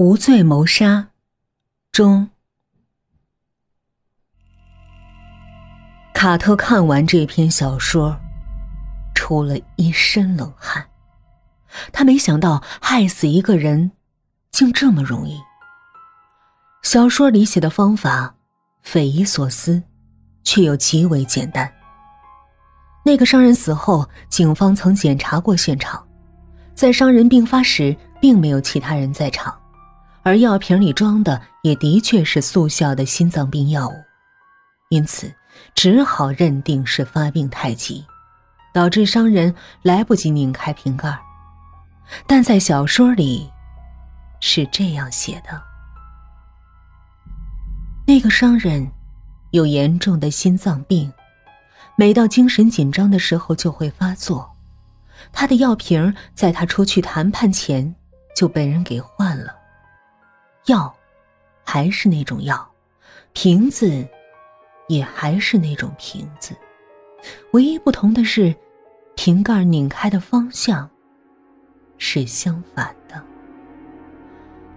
无罪谋杀中，卡特看完这篇小说，出了一身冷汗。他没想到害死一个人竟这么容易。小说里写的方法匪夷所思，却又极为简单。那个商人死后，警方曾检查过现场，在商人病发时，并没有其他人在场。而药瓶里装的也的确是速效的心脏病药物，因此只好认定是发病太急，导致商人来不及拧开瓶盖。但在小说里是这样写的：那个商人有严重的心脏病，每到精神紧张的时候就会发作。他的药瓶在他出去谈判前就被人给换了。药，还是那种药，瓶子，也还是那种瓶子，唯一不同的是，瓶盖拧开的方向是相反的。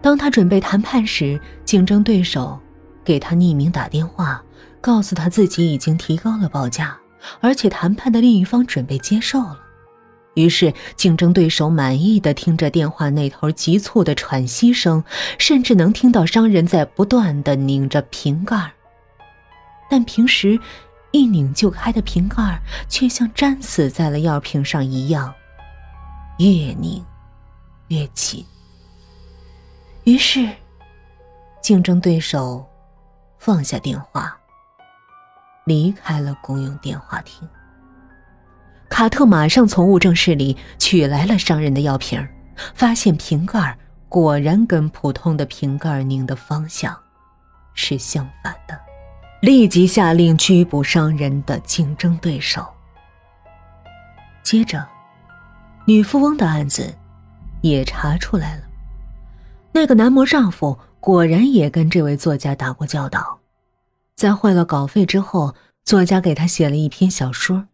当他准备谈判时，竞争对手给他匿名打电话，告诉他自己已经提高了报价，而且谈判的另一方准备接受了。于是，竞争对手满意的听着电话那头急促的喘息声，甚至能听到商人在不断的拧着瓶盖。但平时一拧就开的瓶盖，却像粘死在了药瓶上一样，越拧越紧。于是，竞争对手放下电话，离开了公用电话亭。卡特马上从物证室里取来了商人的药瓶，发现瓶盖果然跟普通的瓶盖拧的方向是相反的，立即下令拘捕商人的竞争对手。接着，女富翁的案子也查出来了，那个男模丈夫果然也跟这位作家打过交道，在汇了稿费之后，作家给他写了一篇小说。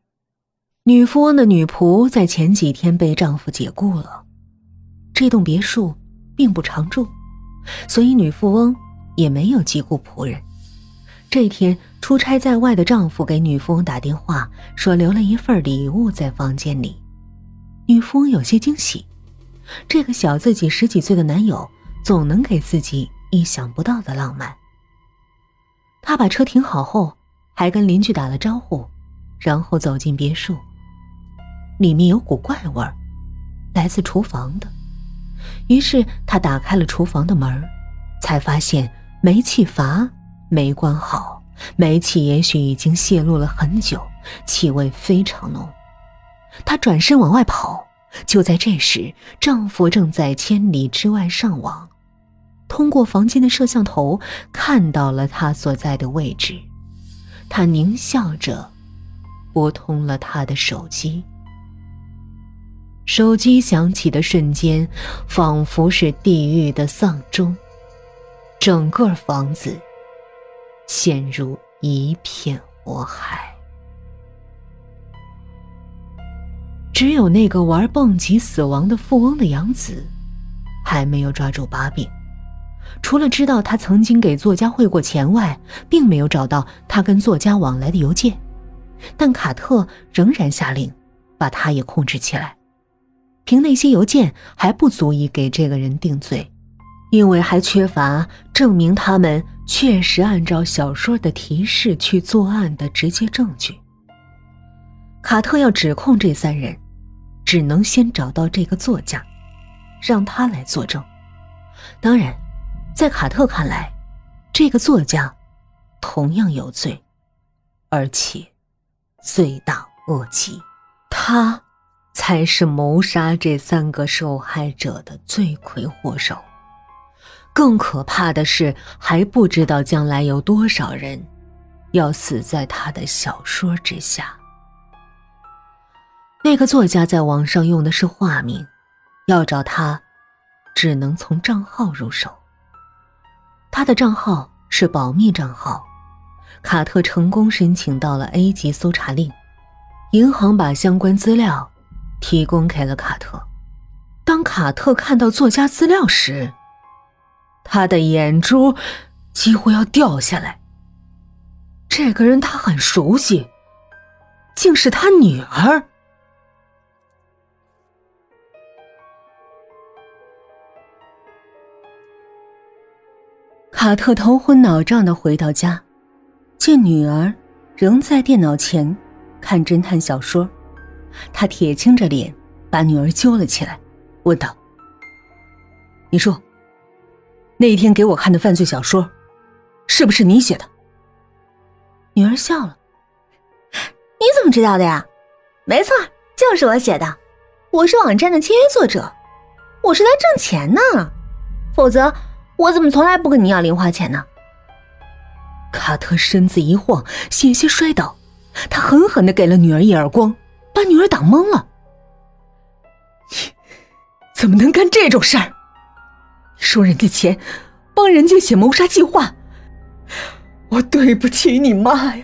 女富翁的女仆在前几天被丈夫解雇了，这栋别墅并不常住，所以女富翁也没有急雇仆人。这天出差在外的丈夫给女富翁打电话，说留了一份礼物在房间里。女富翁有些惊喜，这个小自己十几岁的男友总能给自己意想不到的浪漫。她把车停好后，还跟邻居打了招呼，然后走进别墅。里面有股怪味儿，来自厨房的。于是他打开了厨房的门，才发现煤气阀没关好，煤气也许已经泄露了很久，气味非常浓。她转身往外跑，就在这时，丈夫正在千里之外上网，通过房间的摄像头看到了她所在的位置。他狞笑着拨通了他的手机。手机响起的瞬间，仿佛是地狱的丧钟，整个房子陷入一片火海。只有那个玩蹦极死亡的富翁的养子，还没有抓住把柄。除了知道他曾经给作家汇过钱外，并没有找到他跟作家往来的邮件。但卡特仍然下令，把他也控制起来。凭那些邮件还不足以给这个人定罪，因为还缺乏证明他们确实按照小说的提示去作案的直接证据。卡特要指控这三人，只能先找到这个作家，让他来作证。当然，在卡特看来，这个作家同样有罪，而且罪大恶极。他。才是谋杀这三个受害者的罪魁祸首。更可怕的是，还不知道将来有多少人要死在他的小说之下。那个作家在网上用的是化名，要找他，只能从账号入手。他的账号是保密账号，卡特成功申请到了 A 级搜查令，银行把相关资料。提供给了卡特。当卡特看到作家资料时，他的眼珠几乎要掉下来。这个人他很熟悉，竟是他女儿。卡特头昏脑胀的回到家，见女儿仍在电脑前看侦探小说，他铁青着脸把女儿揪了起来，问道：“你说，那天给我看的犯罪小说，是不是你写的？”女儿笑了：“你怎么知道的呀？没错，就是我写的。我是网站的签约作者，我是来挣钱呢，否则。”我怎么从来不跟你要零花钱呢？卡特身子一晃，险些摔倒，他狠狠的给了女儿一耳光，把女儿打懵了。你怎么能干这种事儿？收人家钱，帮人家写谋杀计划，我对不起你妈呀！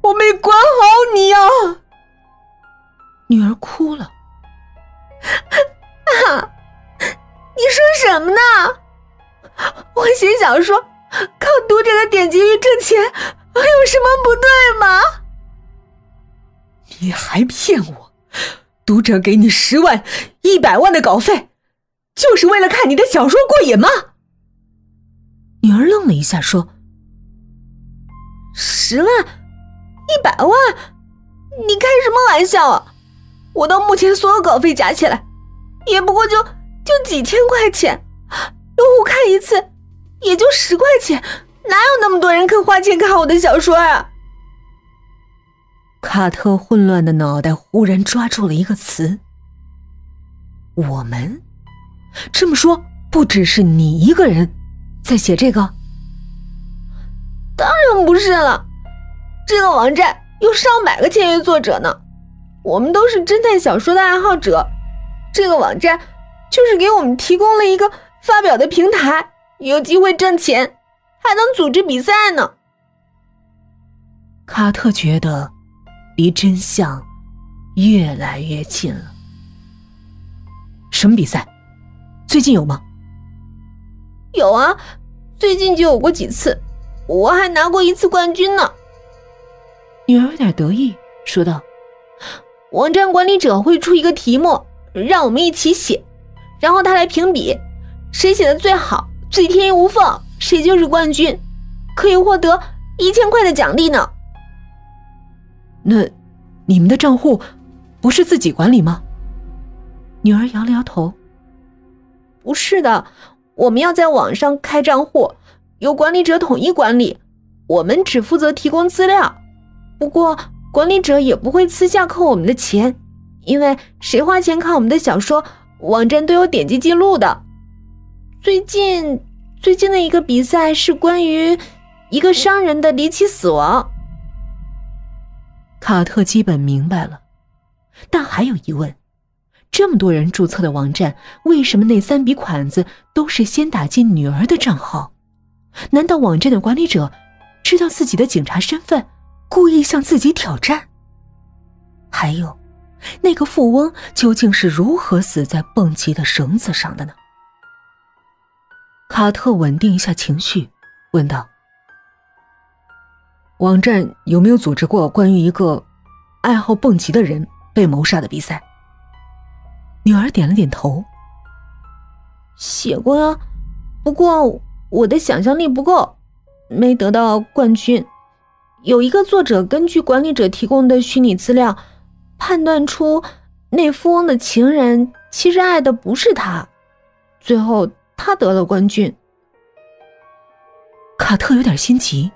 我没管好你呀！女儿哭了。啊！你说什么呢？我写小说，靠读者的点击率挣钱，有什么不对吗？你还骗我，读者给你十万、一百万的稿费，就是为了看你的小说过瘾吗？女儿愣了一下，说：“十万、一百万，你开什么玩笑啊？我到目前所有稿费加起来，也不过就就几千块钱。”用户看一次也就十块钱，哪有那么多人肯花钱看我的小说啊？卡特混乱的脑袋忽然抓住了一个词：“我们。”这么说，不只是你一个人在写这个？当然不是了，这个网站有上百个签约作者呢，我们都是侦探小说的爱好者，这个网站就是给我们提供了一个。发表的平台有机会挣钱，还能组织比赛呢。卡特觉得离真相越来越近了。什么比赛？最近有吗？有啊，最近就有过几次，我还拿过一次冠军呢。女儿有点得意，说道：“网站管理者会出一个题目，让我们一起写，然后他来评比。”谁写的最好、最天衣无缝，谁就是冠军，可以获得一千块的奖励呢。那你们的账户不是自己管理吗？女儿摇了摇头。不是的，我们要在网上开账户，由管理者统一管理，我们只负责提供资料。不过管理者也不会私下扣我们的钱，因为谁花钱看我们的小说，网站都有点击记录的。最近，最近的一个比赛是关于一个商人的离奇死亡。卡特基本明白了，但还有疑问：这么多人注册的网站，为什么那三笔款子都是先打进女儿的账号？难道网站的管理者知道自己的警察身份，故意向自己挑战？还有，那个富翁究竟是如何死在蹦极的绳子上的呢？卡特稳定一下情绪，问道：“网站有没有组织过关于一个爱好蹦极的人被谋杀的比赛？”女儿点了点头：“写过呀，不过我的想象力不够，没得到冠军。有一个作者根据管理者提供的虚拟资料，判断出那富翁的情人其实爱的不是他，最后。”他得了冠军，卡特有点心急。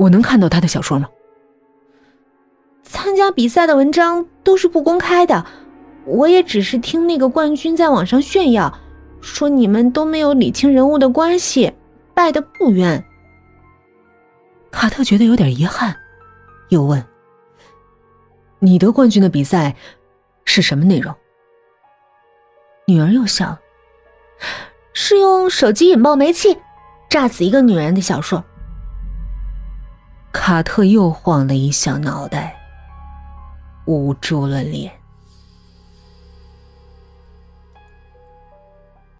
我能看到他的小说吗？参加比赛的文章都是不公开的，我也只是听那个冠军在网上炫耀，说你们都没有理清人物的关系，败得不冤。卡特觉得有点遗憾，又问：“你得冠军的比赛是什么内容？”女儿又笑了。是用手机引爆煤气，炸死一个女人的小说。卡特又晃了一下脑袋，捂住了脸。